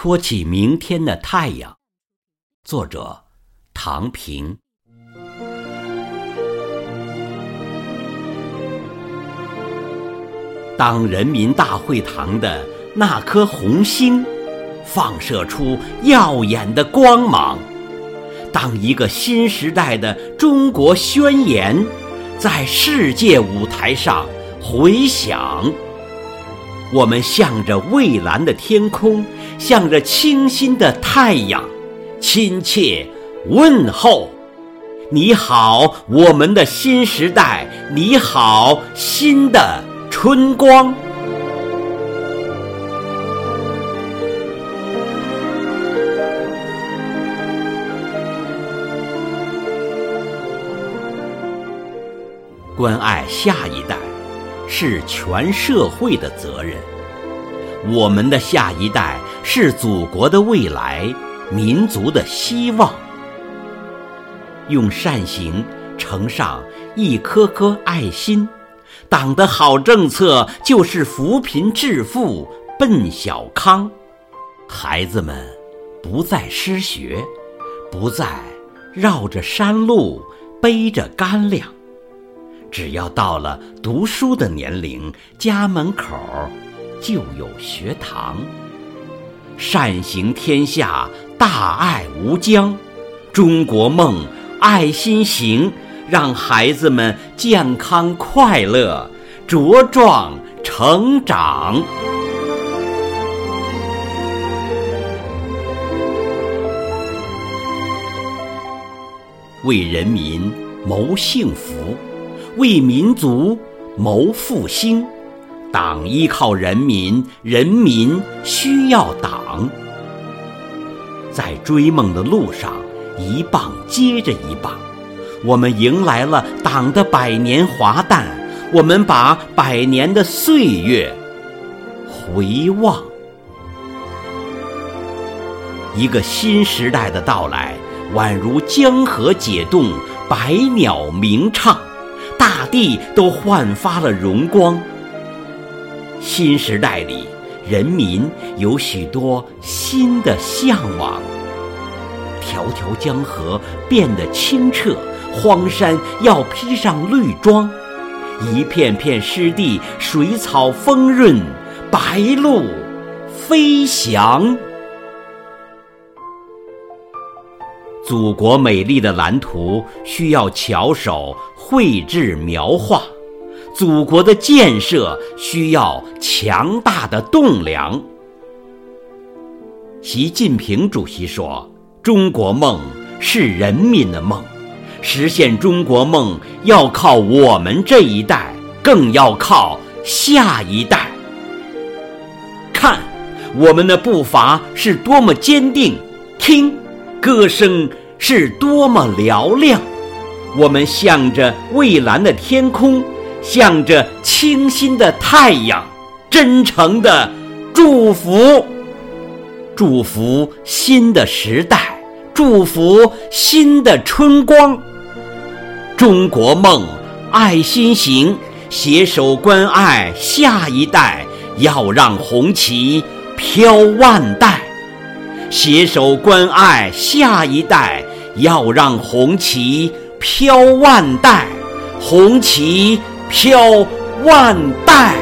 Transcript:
托起明天的太阳。作者：唐平。当人民大会堂的那颗红星放射出耀眼的光芒，当一个新时代的中国宣言在世界舞台上回响，我们向着蔚蓝的天空，向着清新的太阳，亲切问候：你好，我们的新时代！你好，新的。春光，关爱下一代是全社会的责任。我们的下一代是祖国的未来，民族的希望。用善行盛上一颗颗爱心。党的好政策就是扶贫致富、奔小康，孩子们不再失学，不再绕着山路背着干粮，只要到了读书的年龄，家门口就有学堂。善行天下，大爱无疆，中国梦，爱心行。让孩子们健康快乐、茁壮成长，为人民谋幸福，为民族谋复兴。党依靠人民，人民需要党。在追梦的路上，一棒接着一棒。我们迎来了党的百年华诞，我们把百年的岁月回望。一个新时代的到来，宛如江河解冻，百鸟鸣唱，大地都焕发了荣光。新时代里，人民有许多新的向往。条条江河变得清澈。荒山要披上绿装，一片片湿地水草丰润，白鹭飞翔。祖国美丽的蓝图需要巧手绘制描画，祖国的建设需要强大的栋梁。习近平主席说：“中国梦是人民的梦。”实现中国梦要靠我们这一代，更要靠下一代。看，我们的步伐是多么坚定；听，歌声是多么嘹亮。我们向着蔚蓝的天空，向着清新的太阳，真诚的祝福，祝福新的时代。祝福新的春光，中国梦，爱心行，携手关爱下一代，要让红旗飘万代。携手关爱下一代，要让红旗飘万代，红旗飘万代。